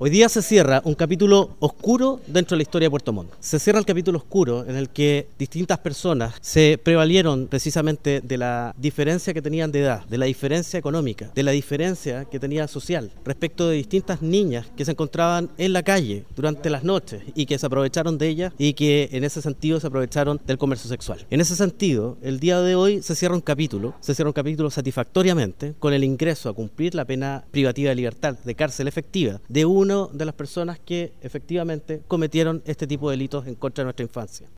Hoy día se cierra un capítulo oscuro dentro de la historia de Puerto Montt. Se cierra el capítulo oscuro en el que distintas personas se prevalieron precisamente de la diferencia que tenían de edad, de la diferencia económica, de la diferencia que tenía social respecto de distintas niñas que se encontraban en la calle durante las noches y que se aprovecharon de ellas y que en ese sentido se aprovecharon del comercio sexual. En ese sentido, el día de hoy se cierra un capítulo, se cierra un capítulo satisfactoriamente con el ingreso a cumplir la pena privativa de libertad de cárcel efectiva de uno de las personas que efectivamente cometieron este tipo de delitos en contra de nuestra infancia.